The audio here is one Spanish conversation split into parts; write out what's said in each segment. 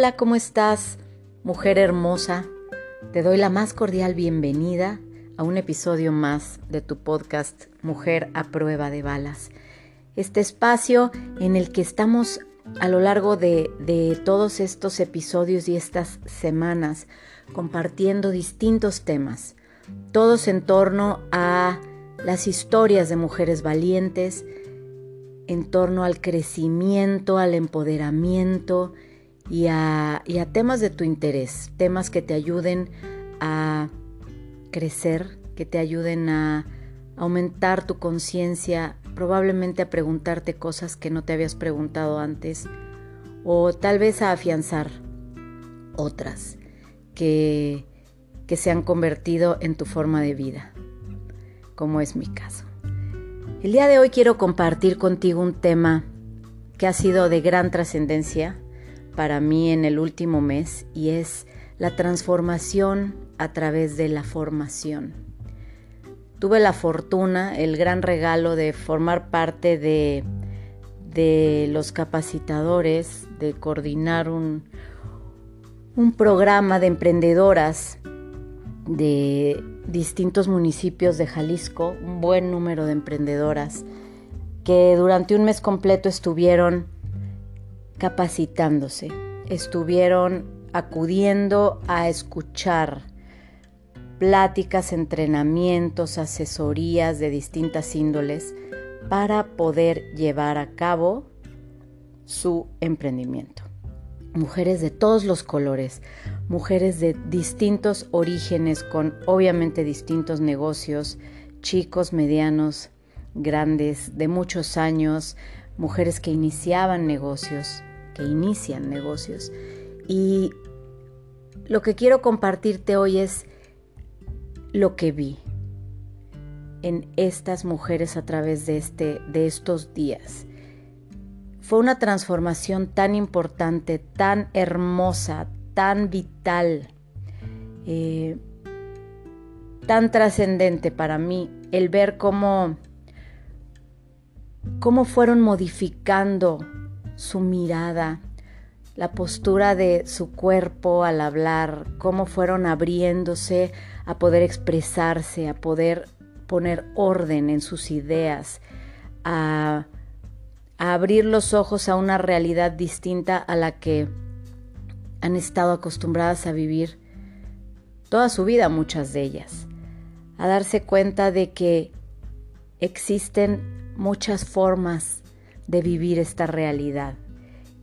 Hola, ¿cómo estás? Mujer hermosa, te doy la más cordial bienvenida a un episodio más de tu podcast Mujer a prueba de balas. Este espacio en el que estamos a lo largo de, de todos estos episodios y estas semanas compartiendo distintos temas, todos en torno a las historias de mujeres valientes, en torno al crecimiento, al empoderamiento, y a, temas de tu interés, temas que te ayuden a crecer, que te ayuden a aumentar tu conciencia, probablemente a preguntarte cosas que no te habías preguntado antes o tal vez a afianzar otras que, que se han convertido en tu forma de vida, como es mi caso. El día de hoy quiero compartir contigo un tema que ha sido de gran trascendencia para mí en el último mes y es la transformación a través de la formación. Tuve la fortuna, el gran regalo de formar parte de, de los capacitadores, de coordinar un, un programa de emprendedoras de distintos municipios de Jalisco, un buen número de emprendedoras que durante un mes completo estuvieron capacitándose, estuvieron acudiendo a escuchar pláticas, entrenamientos, asesorías de distintas índoles para poder llevar a cabo su emprendimiento. Mujeres de todos los colores, mujeres de distintos orígenes con obviamente distintos negocios, chicos, medianos, grandes, de muchos años, mujeres que iniciaban negocios, inician negocios. Y lo que quiero compartirte hoy es lo que vi en estas mujeres a través de, este, de estos días. Fue una transformación tan importante, tan hermosa, tan vital, eh, tan trascendente para mí el ver cómo, cómo fueron modificando su mirada, la postura de su cuerpo al hablar, cómo fueron abriéndose a poder expresarse, a poder poner orden en sus ideas, a, abrir los ojos a una realidad distinta a la que han estado acostumbradas a vivir toda su vida muchas de ellas, a darse cuenta de que existen muchas formas de vivir esta realidad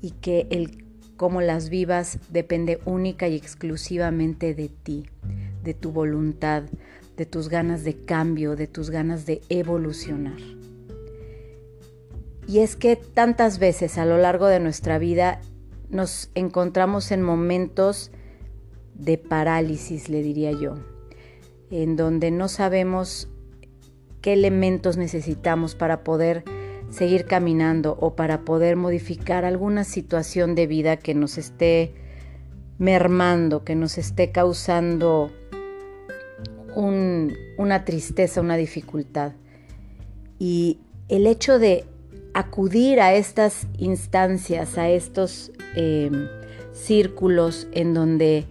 y que el cómo las vivas depende única y exclusivamente de ti, de tu voluntad, de tus ganas de cambio, de tus ganas de evolucionar. Y es que tantas veces a lo largo de nuestra vida nos encontramos en momentos de parálisis, le diría yo, en donde no sabemos qué elementos necesitamos para poder seguir caminando o para poder modificar alguna situación de vida que nos esté mermando, que nos esté causando una tristeza, una dificultad. Y el hecho de acudir a estas instancias, a estos em, círculos en donde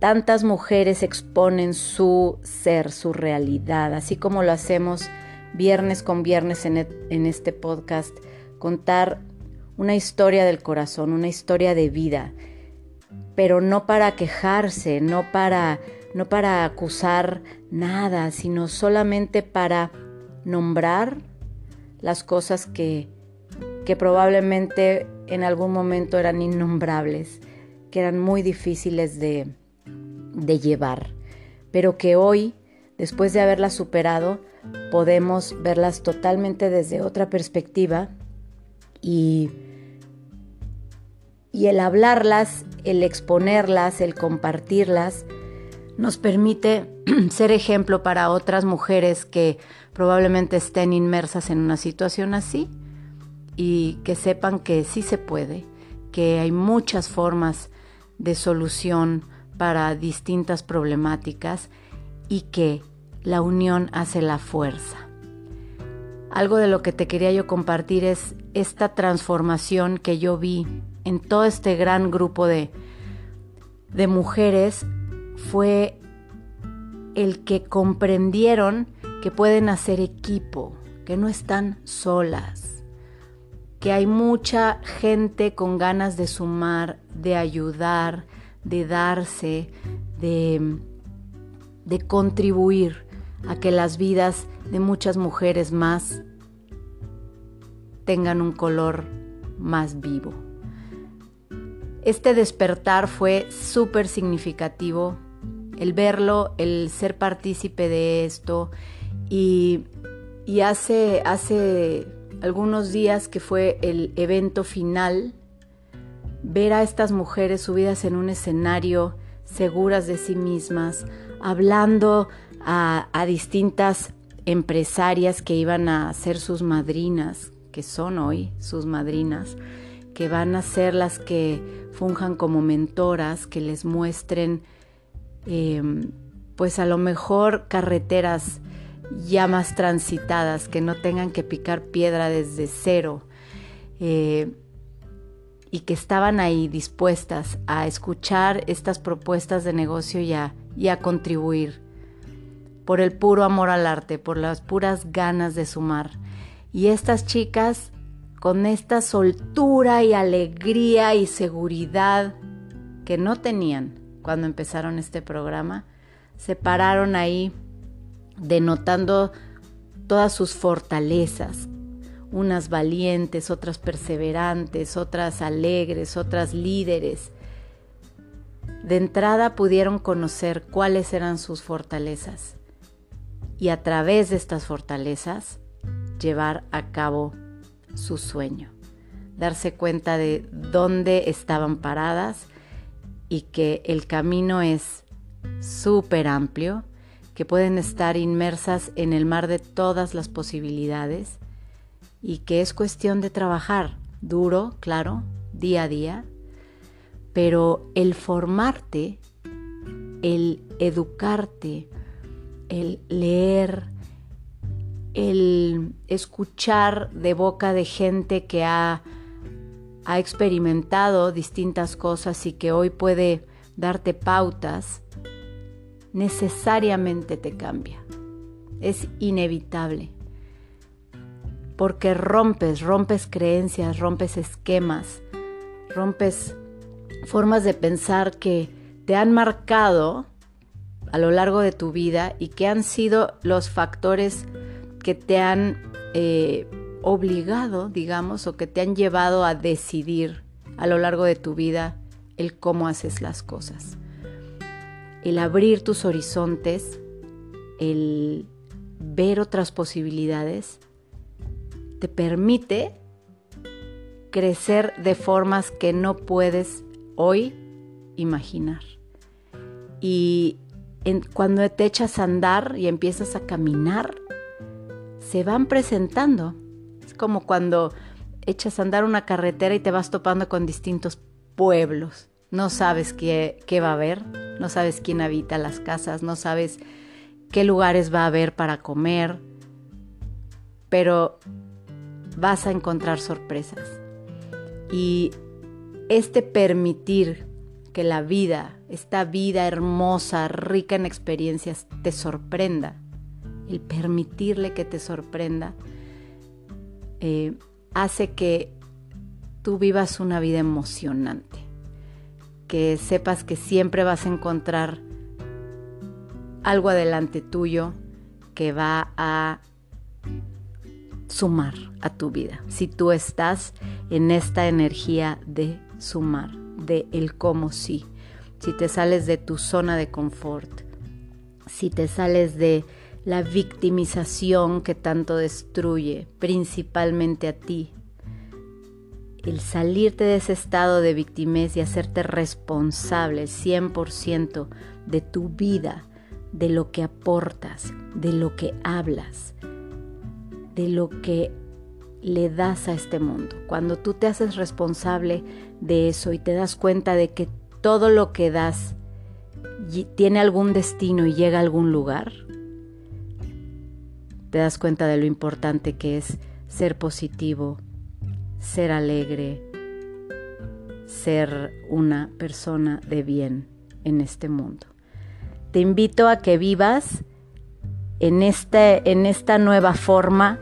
tantas mujeres exponen su ser, su realidad, así como lo hacemos viernes con viernes en, este podcast, contar una historia del corazón, una historia de vida, pero no para quejarse, no para, no para acusar nada, sino solamente para nombrar las cosas que, que probablemente en algún momento eran innombrables, que eran muy difíciles de, de llevar, pero que hoy, después de haberlas superado, podemos verlas totalmente desde otra perspectiva y, y el hablarlas, el exponerlas, el compartirlas, nos permite ser ejemplo para otras mujeres que probablemente estén inmersas en una situación así y que sepan que sí se puede, que hay muchas formas de solución para distintas problemáticas y que la unión hace la fuerza. Algo de lo que te quería yo compartir es esta transformación que yo vi en todo este gran grupo de, de mujeres fue el que comprendieron que pueden hacer equipo, que no están solas, que hay mucha gente con ganas de sumar, de ayudar, de darse, de, de contribuir a que las vidas de muchas mujeres más tengan un color más vivo. Este despertar fue súper significativo, el verlo, el ser partícipe de esto y, y hace, hace algunos días que fue el evento final, ver a estas mujeres subidas en un escenario, seguras de sí mismas, hablando a, distintas empresarias que iban a ser sus madrinas, que son hoy sus madrinas, que van a ser las que funjan como mentoras, que les muestren, em, pues a lo mejor carreteras ya más transitadas, que no tengan que picar piedra desde cero, eh, y que estaban ahí dispuestas a escuchar estas propuestas de negocio y a contribuir por el puro amor al arte, por las puras ganas de sumar. Y estas chicas, con esta soltura y alegría y seguridad que no tenían cuando empezaron este programa, se pararon ahí denotando todas sus fortalezas, unas valientes, otras perseverantes, otras alegres, otras líderes. De entrada pudieron conocer cuáles eran sus fortalezas y a través de estas fortalezas llevar a cabo su sueño, darse cuenta de dónde estaban paradas y que el camino es súper amplio, que pueden estar inmersas en el mar de todas las posibilidades y que es cuestión de trabajar duro, claro, día a día, pero el formarte, el educarte, el leer, el escuchar de boca de gente que ha, ha experimentado distintas cosas y que hoy puede darte pautas, necesariamente te cambia. Es inevitable. Porque rompes, rompes creencias, rompes esquemas, rompes formas de pensar que te han marcado a lo largo de tu vida y qué han sido los factores que te han eh, obligado, digamos, o que te han llevado a decidir a lo largo de tu vida el cómo haces las cosas. El abrir tus horizontes, el ver otras posibilidades, te permite crecer de formas que no puedes hoy imaginar. Y cuando te echas a andar y empiezas a caminar, se van presentando. Es como cuando echas a andar una carretera y te vas topando con distintos pueblos. No sabes qué, qué va a haber, no sabes quién habita las casas, no sabes qué lugares va a haber para comer, pero vas a encontrar sorpresas. Y este permitir que la vida, esta vida hermosa, rica en experiencias, te sorprenda. El permitirle que te sorprenda eh, hace que tú vivas una vida emocionante, que sepas que siempre vas a encontrar algo adelante tuyo que va a sumar a tu vida, si tú estás en esta energía de sumar de el cómo sí, si te sales de tu zona de confort, si te sales de la victimización que tanto destruye, principalmente a ti. El salirte de ese estado de victimez y hacerte responsable 100% de tu vida, de lo que aportas, de lo que hablas, de lo que le das a este mundo. Cuando tú te haces responsable de eso y te das cuenta de que todo lo que das tiene algún destino y llega a algún lugar, te das cuenta de lo importante que es ser positivo, ser alegre, ser una persona de bien en este mundo. Te invito a que vivas en, este, en esta nueva forma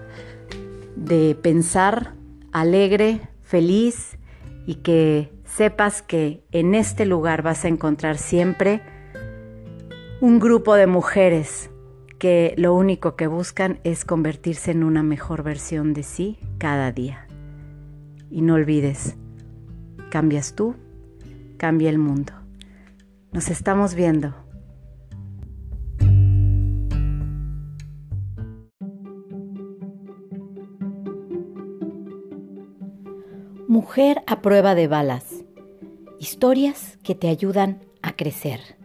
de pensar alegre, feliz y que sepas que en este lugar vas a encontrar siempre un grupo de mujeres que lo único que buscan es convertirse en una mejor versión de sí cada día. Y no olvides, cambias tú, cambia el mundo. Nos estamos viendo. Mujer a prueba de balas. Historias que te ayudan a crecer.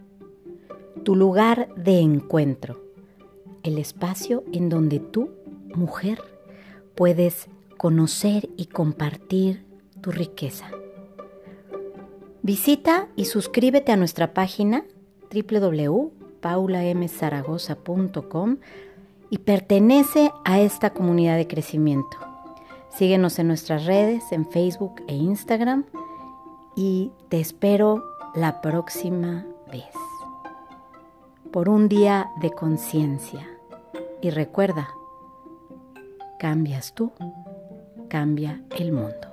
Tu lugar de encuentro. El espacio en donde tú, mujer, puedes conocer y compartir tu riqueza. Visita y suscríbete a nuestra página www.paulamzaragoza.com y pertenece a esta comunidad de crecimiento. Síguenos en nuestras redes, en Facebook e Instagram y te espero la próxima vez. Por un día de conciencia. Y recuerda, cambias tú, cambia el mundo.